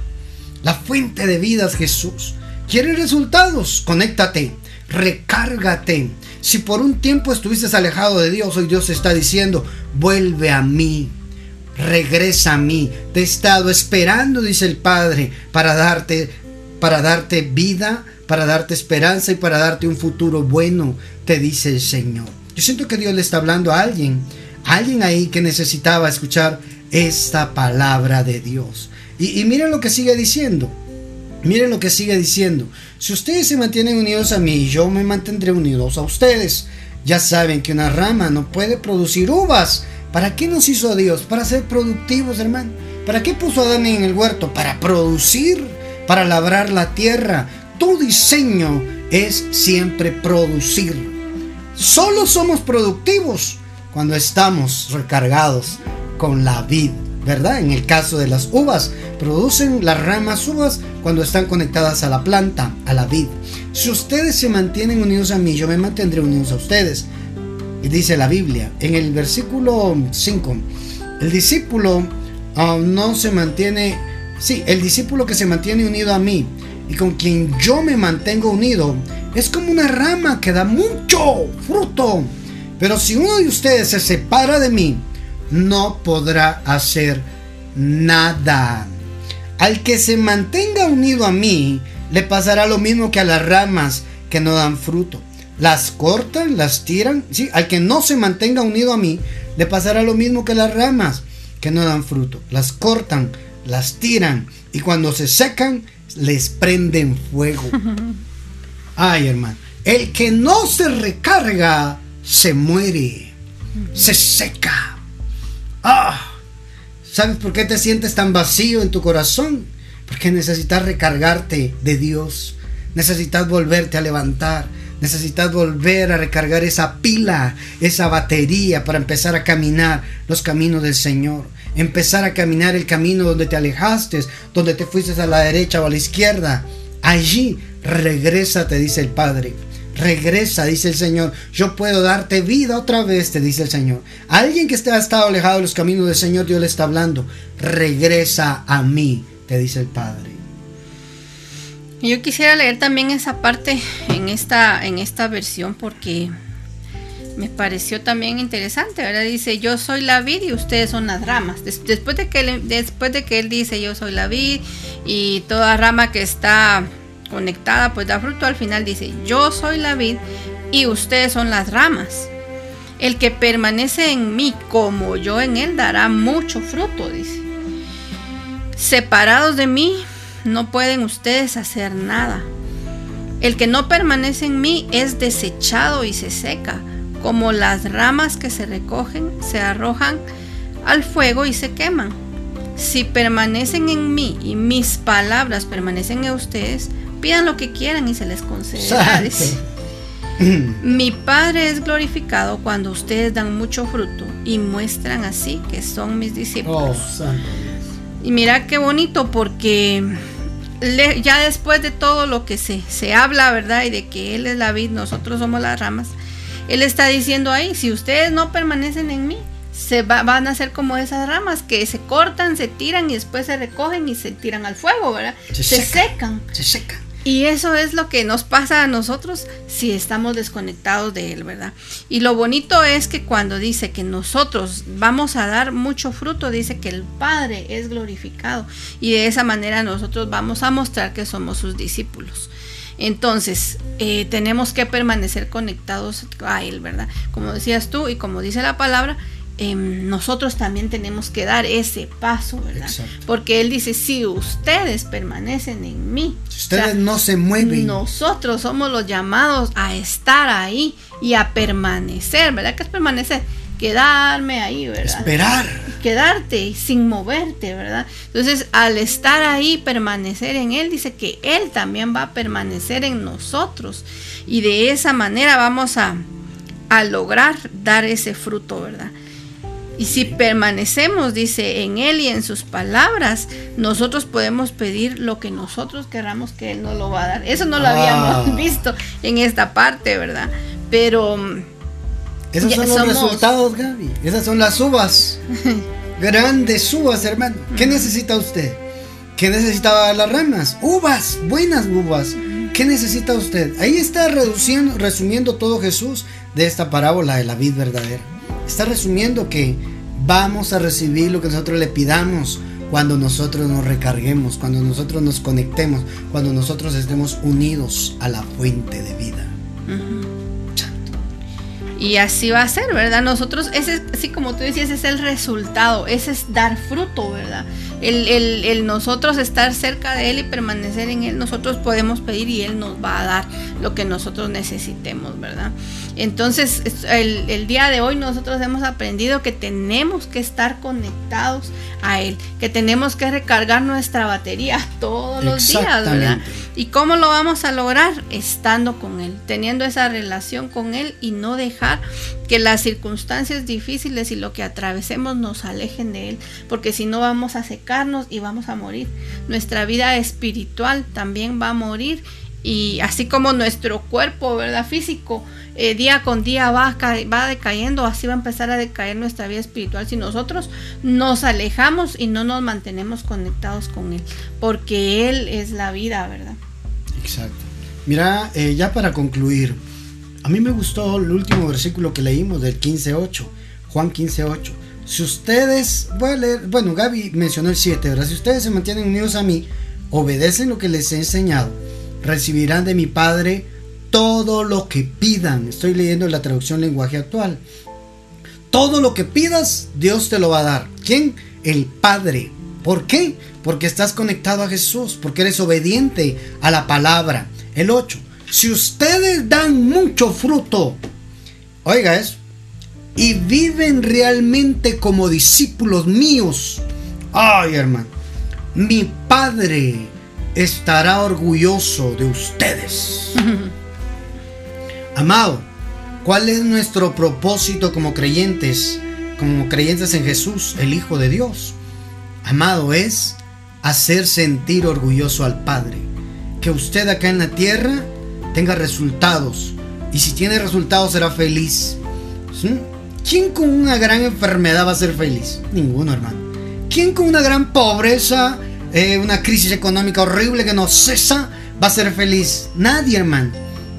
La fuente de vida es Jesús. ¿Quieres resultados? Conéctate, recárgate. Si por un tiempo estuviste alejado de Dios, hoy Dios está diciendo, vuelve a mí, regresa a mí. Te he estado esperando, dice el Padre, para darte, para darte vida, para darte esperanza y para darte un futuro bueno, te dice el Señor. Yo siento que Dios le está hablando a alguien, alguien ahí que necesitaba escuchar esta palabra de Dios. Y, miren lo que sigue diciendo. Miren lo que sigue diciendo. Si ustedes se mantienen unidos a mí, yo me mantendré unidos a ustedes. Ya saben que una rama no puede producir uvas. ¿Para qué nos hizo Dios? Para ser productivos, hermano. ¿Para qué puso a Adán en el huerto? Para producir, para labrar la tierra. Tu diseño es siempre producir. Solo somos productivos cuando estamos recargados con la vida. ¿verdad? En el caso de las uvas, producen las ramas uvas cuando están conectadas a la planta, a la vid. Si ustedes se mantienen unidos a mí, yo me mantendré unidos a ustedes. Y dice la Biblia, en el versículo 5, el discípulo ah, no se mantiene, sí, el discípulo que se mantiene unido a mí y con quien yo me mantengo unido, es como una rama que da mucho fruto. Pero si uno de ustedes se separa de mí, no podrá hacer nada. Al que se mantenga unido a mí, le pasará lo mismo que a las ramas que no dan fruto. Las cortan, las tiran. Sí, al que no se mantenga unido a mí, le pasará lo mismo que a las ramas que no dan fruto. Las cortan, las tiran y cuando se secan, les prenden fuego. Ay, hermano. El que no se recarga, se muere, se seca. Ah, ¿sabes por qué te sientes tan vacío en tu corazón? Porque necesitas recargarte de Dios. Necesitas volverte a levantar. Necesitas volver a recargar esa pila, esa batería para empezar a caminar los caminos del Señor. Empezar a caminar el camino donde te alejaste, donde te fuiste a la derecha o a la izquierda. Allí regresa, te dice el Padre. Regresa, dice el Señor. Yo puedo darte vida otra vez, te dice el Señor. alguien que ha estado alejado de los caminos del Señor, Dios le está hablando. Regresa a mí, te dice el Padre. Yo quisiera leer también esa parte en esta, en esta versión porque me pareció también interesante, ¿verdad? Dice, yo soy la vid y ustedes son las ramas. Después de que después de que él dice, yo soy la vid y toda rama que está conectada pues da fruto, al final dice, yo soy la vid y ustedes son las ramas. El que permanece en mí como yo en él dará mucho fruto, dice. Separados de mí no pueden ustedes hacer nada. El que no permanece en mí es desechado y se seca, como las ramas que se recogen, se arrojan al fuego y se queman. Si permanecen en mí y mis palabras permanecen en ustedes, Pidan lo que quieran y se les concederá. Mi Padre es glorificado cuando ustedes dan mucho fruto y muestran así que son mis discípulos. Oh, y mira qué bonito porque ya después de todo lo que se, se habla, ¿verdad? Y de que Él es la vid, nosotros somos las ramas. Él está diciendo ahí, si ustedes no permanecen en mí, se van a ser como esas ramas que se cortan, se tiran y después se recogen y se tiran al fuego, ¿verdad? Se, secan. Se secan. Y eso es lo que nos pasa a nosotros si estamos desconectados de Él, ¿verdad? Y lo bonito es que cuando dice que nosotros vamos a dar mucho fruto, dice que el Padre es glorificado. Y de esa manera nosotros vamos a mostrar que somos sus discípulos. Entonces, eh, tenemos que permanecer conectados a Él, ¿verdad? Como decías tú y como dice la palabra, em, nosotros también tenemos que dar ese paso, ¿verdad? Porque Él dice, si ustedes permanecen en mí, si ustedes no se mueven, nosotros somos los llamados a estar ahí y a permanecer, ¿verdad? ¿Qué es permanecer? Quedarme ahí, ¿verdad? Esperar. Quedarte sin moverte, ¿verdad? Entonces, al estar ahí, permanecer en Él, dice que Él también va a permanecer en nosotros. Y de esa manera vamos a, a lograr dar ese fruto, ¿verdad? Y si permanecemos, dice, en Él y en sus palabras, nosotros podemos pedir lo que nosotros querramos que Él nos lo va a dar. Eso no lo habíamos ah. visto en esta parte, ¿verdad? Pero... Mm, Esos son los resultados, Gaby. Esas son las uvas. Grandes uvas, hermano. ¿Qué necesita usted? ¿Qué necesitaba las ramas? Uvas, buenas uvas. ¿Qué necesita usted? Ahí está reduciendo, resumiendo todo Jesús de esta parábola de la vid verdadera. Está resumiendo que vamos a recibir lo que nosotros le pidamos cuando nosotros nos recarguemos, cuando nosotros nos conectemos, cuando nosotros estemos unidos a la fuente de vida. Y así va a ser, ¿verdad? Nosotros, ese, así como tú decías, es el resultado, ese es dar fruto, ¿verdad? El, el, nosotros estar cerca de Él y permanecer en Él, nosotros podemos pedir y Él nos va a dar lo que nosotros necesitemos, ¿verdad? Entonces, el, día de hoy nosotros hemos aprendido que tenemos que estar conectados a Él, que tenemos que recargar nuestra batería todos los días, ¿verdad? ¿Y cómo lo vamos a lograr? Estando con Él, teniendo esa relación con Él y no dejar que las circunstancias difíciles y lo que atravesemos nos alejen de Él, porque si no vamos a secarnos y vamos a morir. Nuestra vida espiritual también va a morir y así como nuestro cuerpo, ¿verdad? Físico, eh, día con día va, va decayendo, así va a empezar a decaer nuestra vida espiritual si nosotros nos alejamos y no nos mantenemos conectados con Él, porque Él es la vida, ¿verdad? Exacto. Mira, eh, ya para concluir, a mí me gustó el último versículo que leímos del 15.8, Juan 15.8. Si ustedes, voy a leer, bueno, Gaby mencionó el 7, ¿verdad? Si ustedes se mantienen unidos a mí, obedecen lo que les he enseñado, recibirán de mi Padre todo lo que pidan. Estoy leyendo la traducción lenguaje actual. Todo lo que pidas, Dios te lo va a dar. ¿Quién? El Padre. ¿Por qué? Porque estás conectado a Jesús, porque eres obediente a la palabra. El 8. Si ustedes dan mucho fruto, oiga eso, y viven realmente como discípulos míos, ay hermano, mi Padre estará orgulloso de ustedes. Amado, ¿cuál es nuestro propósito como creyentes, como creyentes en Jesús, el Hijo de Dios? Amado, es hacer sentir orgulloso al Padre. Que usted acá en la tierra tenga resultados. Y si tiene resultados será feliz. ¿Quién con una gran enfermedad va a ser feliz? Ninguno, hermano. ¿Quién con una gran pobreza, eh, una crisis económica horrible que no cesa, va a ser feliz? Nadie, hermano.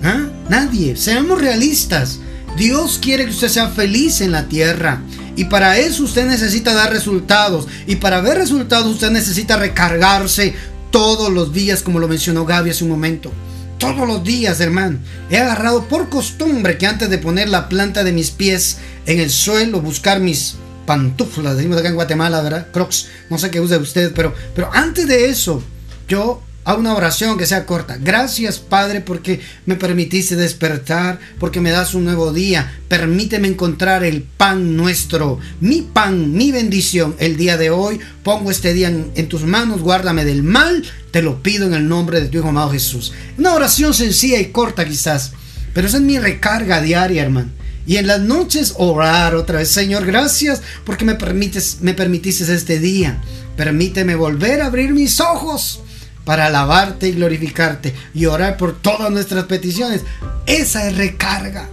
¿Ah? Nadie. Seamos realistas. Dios quiere que usted sea feliz en la tierra. Y para eso usted necesita dar resultados. Y para ver resultados usted necesita recargarse todos los días, como lo mencionó Gaby hace un momento. Todos los días, hermano. He agarrado por costumbre que antes de poner la planta de mis pies en el suelo, buscar mis pantuflas, decimos acá en Guatemala, ¿verdad? Crocs, no sé qué use usted, pero, pero antes de eso, yo a una oración que sea corta. Gracias Padre porque me permitiste despertar, porque me das un nuevo día. Permíteme encontrar el pan nuestro, mi pan, mi bendición. El día de hoy pongo este día en, tus manos, guárdame del mal. Te lo pido en el nombre de tu Hijo amado Jesús. Una oración sencilla y corta quizás, pero esa es mi recarga diaria, hermano. Y en las noches orar otra vez, Señor, gracias porque me permites, me permitiste este día. Permíteme volver a abrir mis ojos para alabarte y glorificarte y orar por todas nuestras peticiones. Esa es recarga.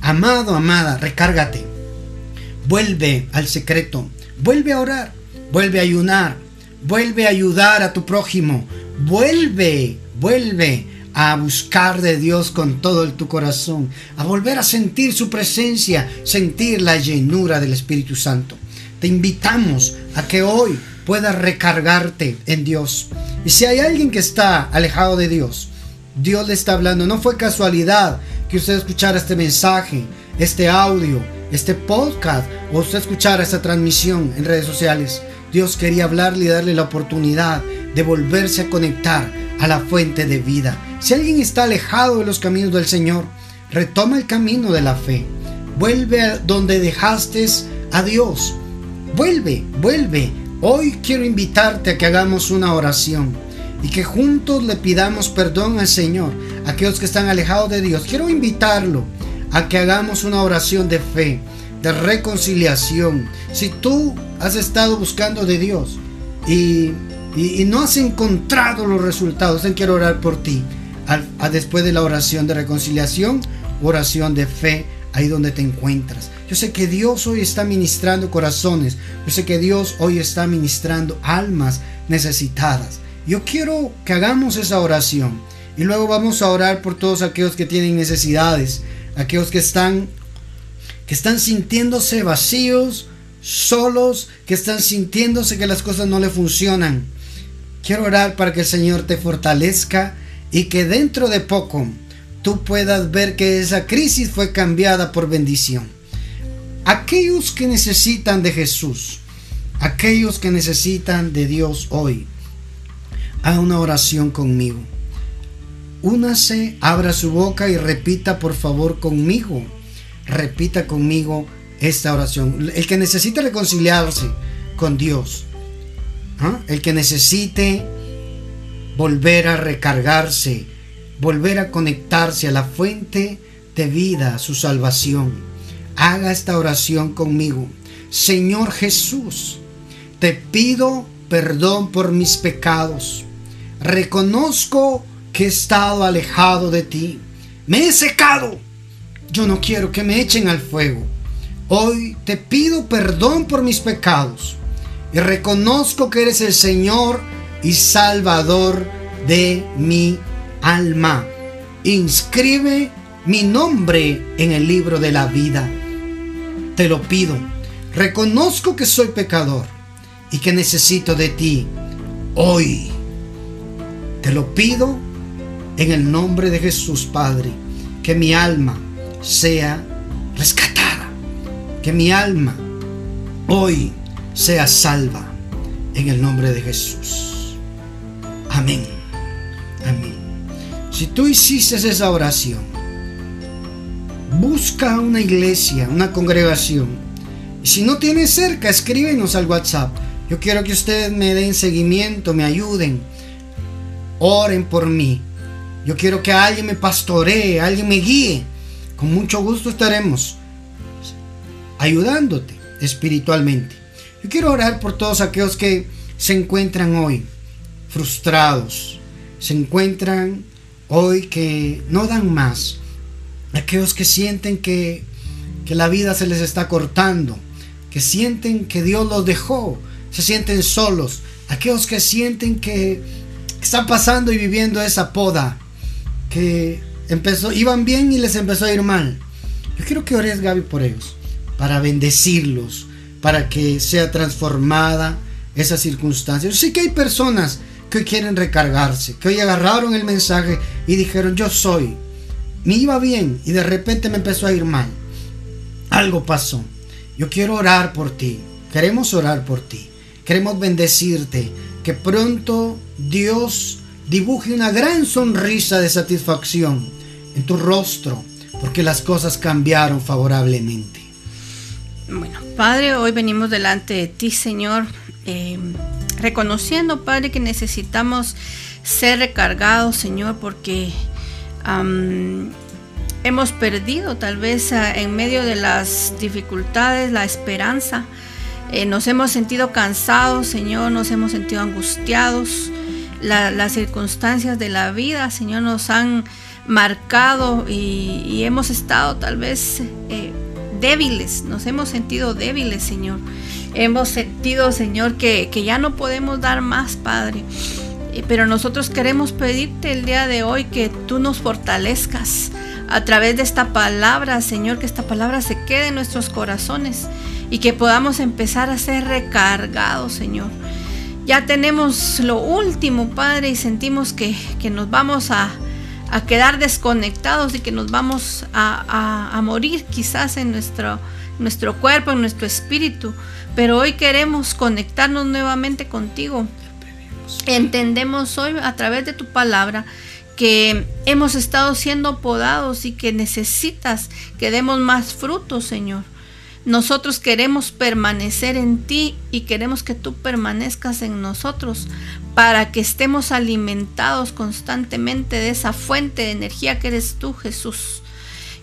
Amado, amada, recárgate. Vuelve al secreto. Vuelve a orar. Vuelve a ayunar. Vuelve a ayudar a tu prójimo. Vuelve, vuelve a buscar de Dios con todo tu corazón. A volver a sentir su presencia. Sentir la llenura del Espíritu Santo. Te invitamos a que hoy puedas recargarte en Dios. Y si hay alguien que está alejado de Dios, Dios le está hablando. No fue casualidad que usted escuchara este mensaje, este audio, este podcast o usted escuchara esta transmisión en redes sociales, Dios quería hablarle y darle la oportunidad de volverse a conectar a la fuente de vida. Si alguien está alejado de los caminos del Señor, retoma el camino de la fe. Vuelve a donde dejaste a Dios. Vuelve, vuelve. Hoy quiero invitarte a que hagamos una oración y que juntos le pidamos perdón al Señor, a aquellos que están alejados de Dios. Quiero invitarlo a que hagamos una oración de fe, de reconciliación. Si tú has estado buscando de Dios y, no has encontrado los resultados, Él quiero orar por ti. A, después de la oración de reconciliación, oración de fe, ahí donde te encuentras. Yo sé que Dios hoy está ministrando corazones. Yo sé que Dios hoy está ministrando almas necesitadas. Yo quiero que hagamos esa oración y luego vamos a orar por todos aquellos que tienen necesidades, aquellos que están que están sintiéndose vacíos, solos, que están sintiéndose que las cosas no le funcionan. Quiero orar para que el Señor te fortalezca y que dentro de poco tú puedas ver que esa crisis fue cambiada por bendición. Aquellos que necesitan de Jesús, aquellos que necesitan de Dios hoy, haga una oración conmigo. Únase, abra su boca y repita por favor conmigo. Repita conmigo esta oración. El que necesite reconciliarse con Dios, ¿ah? el que necesite volver a recargarse, volver a conectarse a la fuente de vida, su salvación, haga esta oración conmigo. Señor Jesús, te pido perdón por mis pecados Reconozco que he estado alejado de ti. Me he secado. Yo no quiero que me echen al fuego. Hoy te pido perdón por mis pecados y reconozco que eres el Señor y Salvador de mi alma. Inscribe mi nombre en el libro de la vida. Te lo pido. Reconozco que soy pecador y que necesito de ti hoy. Te lo pido en el nombre de Jesús, Padre, que mi alma sea rescatada, que mi alma hoy sea salva en el nombre de Jesús. Amén. Amén. Si tú hiciste esa oración, busca una iglesia, una congregación. Y si no tienes cerca, escríbenos al WhatsApp. Yo quiero que ustedes me den seguimiento, me ayuden oren por mí. Yo quiero que alguien me pastoree, alguien me guíe. Con mucho gusto estaremos ayudándote espiritualmente. Yo quiero orar por todos aquellos que se encuentran hoy frustrados, se encuentran hoy que no dan más, aquellos que sienten que, que la vida se les está cortando, que sienten que Dios los dejó, se sienten solos, aquellos que sienten que están pasando y viviendo esa poda que empezó, iban bien y les empezó a ir mal. Yo quiero que ores, Gaby, por ellos, para bendecirlos, para que sea transformada esa circunstancia. Yo sé que hay personas que hoy quieren recargarse, que hoy agarraron el mensaje y dijeron, yo soy. Me iba bien y de repente me empezó a ir mal. Algo pasó. Yo quiero orar por ti. Queremos orar por ti. Queremos bendecirte que pronto Dios dibuje una gran sonrisa de satisfacción en tu rostro, porque las cosas cambiaron favorablemente. Bueno, Padre, hoy venimos delante de ti, Señor, eh, reconociendo, Padre, que necesitamos ser recargados, Señor, porque hemos perdido tal vez en medio de las dificultades la esperanza eh, nos hemos sentido cansados, Señor, nos hemos sentido angustiados. Las circunstancias de la vida, Señor, nos han marcado y, hemos estado tal vez eh, débiles, nos hemos sentido débiles, Señor. Hemos sentido, Señor, que, ya no podemos dar más, Padre. Eh, pero nosotros queremos pedirte el día de hoy que tú nos fortalezcas a través de esta palabra, Señor, que esta palabra se quede en nuestros corazones y que podamos empezar a ser recargados, Señor. Ya tenemos lo último, Padre, y sentimos que, nos vamos a, quedar desconectados y que nos vamos a, morir quizás en nuestro, nuestro cuerpo, en nuestro espíritu. Pero hoy queremos conectarnos nuevamente contigo. Entendemos hoy a través de tu palabra que hemos estado siendo podados y que necesitas que demos más frutos, Señor. Nosotros queremos permanecer en ti y queremos que tú permanezcas en nosotros para que estemos alimentados constantemente de esa fuente de energía que eres tú, Jesús.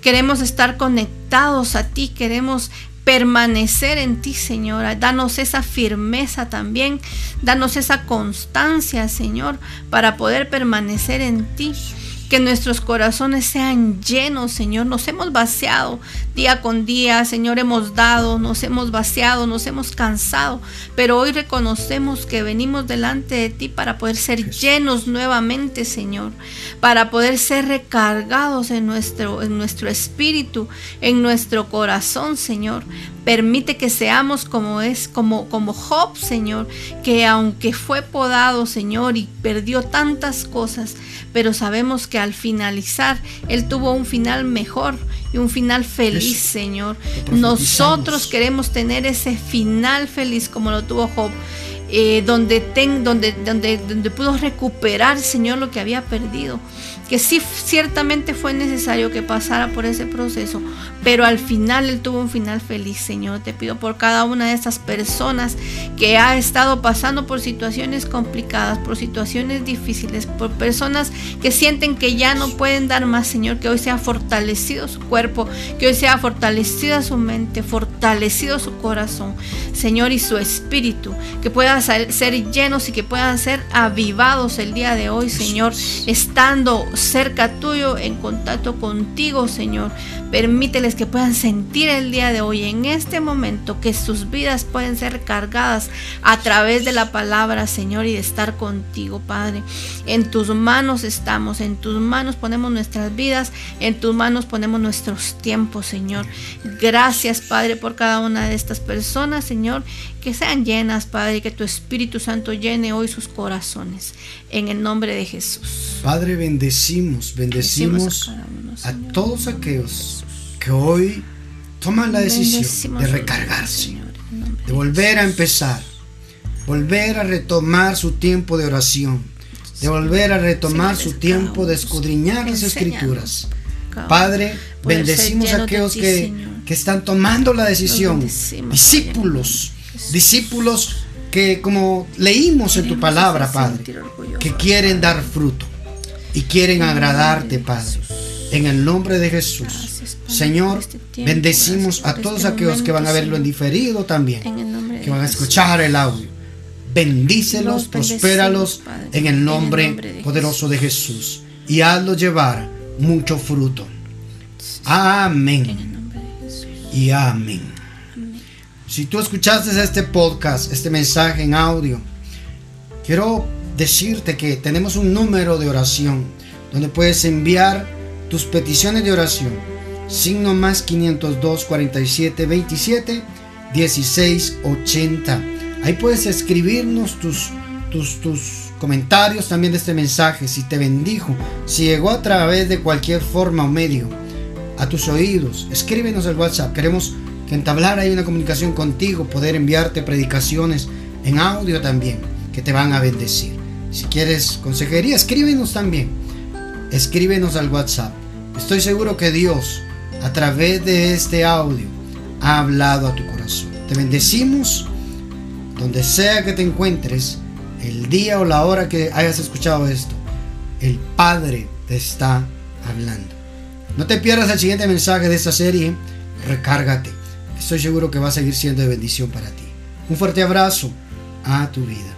Queremos estar conectados a ti, queremos permanecer en ti, Señor. Danos esa firmeza también, danos esa constancia, Señor, para poder permanecer en ti que nuestros corazones sean llenos, Señor. Nos hemos vaciado día con día, Señor, hemos dado, nos hemos vaciado, nos hemos cansado, pero hoy reconocemos que venimos delante de ti para poder ser llenos nuevamente, Señor, para poder ser recargados en nuestro, en nuestro espíritu, en nuestro corazón, Señor. Permite que seamos como es, como, como Job, Señor, que aunque fue podado, Señor, y perdió tantas cosas, pero sabemos que al finalizar, Él tuvo un final mejor y un final feliz, Señor. Nosotros queremos tener ese final feliz como lo tuvo Job. Eh, donde, ten, donde, donde, donde pudo recuperar, Señor, lo que había perdido que sí ciertamente fue necesario que pasara por ese proceso, pero al final él tuvo un final feliz, Señor. Te pido por cada una de estas personas que ha estado pasando por situaciones complicadas, por situaciones difíciles, por personas que sienten que ya no pueden dar más, Señor, que hoy sea fortalecido su cuerpo, que hoy sea fortalecida su mente, fortalecido su corazón, Señor, y su espíritu, que puedan ser llenos y que puedan ser avivados el día de hoy, Señor, estando cerca tuyo, en contacto contigo, Señor. Permíteles que puedan sentir el día de hoy, en este momento, que sus vidas pueden ser cargadas a través de la palabra, Señor, y de estar contigo, Padre. En tus manos estamos, en tus manos ponemos nuestras vidas, en tus manos ponemos nuestros tiempos, Señor. Gracias, Padre, por cada una de estas personas, Señor, que sean llenas, Padre, que tu Espíritu Santo llene hoy sus corazones. En el nombre de Jesús. Padre, bendecimos, bendecimos, a, todos aquellos que hoy toman la decisión de recargarse, de volver a empezar, volver a retomar su tiempo de oración, de volver a retomar su tiempo de escudriñar las escrituras. Padre, bendecimos a aquellos que, que están tomando la decisión, discípulos discípulos que como leímos en tu palabra, Padre, que quieren dar fruto y quieren agradarte, Padre. En el nombre de Jesús. Señor, este bendecimos a este todos aquellos que van a verlo en diferido también, que van a escuchar el audio. Bendícelos, prospéralos en el nombre poderoso de Jesús y hazlos llevar mucho fruto. Amén. Y amén. Si tú escuchaste este podcast, este mensaje en audio, quiero decirte que tenemos un número de oración donde puedes enviar tus peticiones de oración. Signo más 502 47 27 16 80. Ahí puedes escribirnos tus, tus, tus comentarios también de este mensaje, si te bendijo, si llegó a través de cualquier forma o medio a tus oídos. Escríbenos al WhatsApp. Queremos entablar ahí una comunicación contigo, poder enviarte predicaciones en audio también, que te van a bendecir. Si quieres consejería, escríbenos también. Escríbenos al WhatsApp. Estoy seguro que Dios, a través de este audio, ha hablado a tu corazón. Te bendecimos donde sea que te encuentres, el día o la hora que hayas escuchado esto. El Padre te está hablando. No te pierdas el siguiente mensaje de esta serie. Recárgate estoy seguro que va a seguir siendo de bendición para ti. Un fuerte abrazo a tu vida.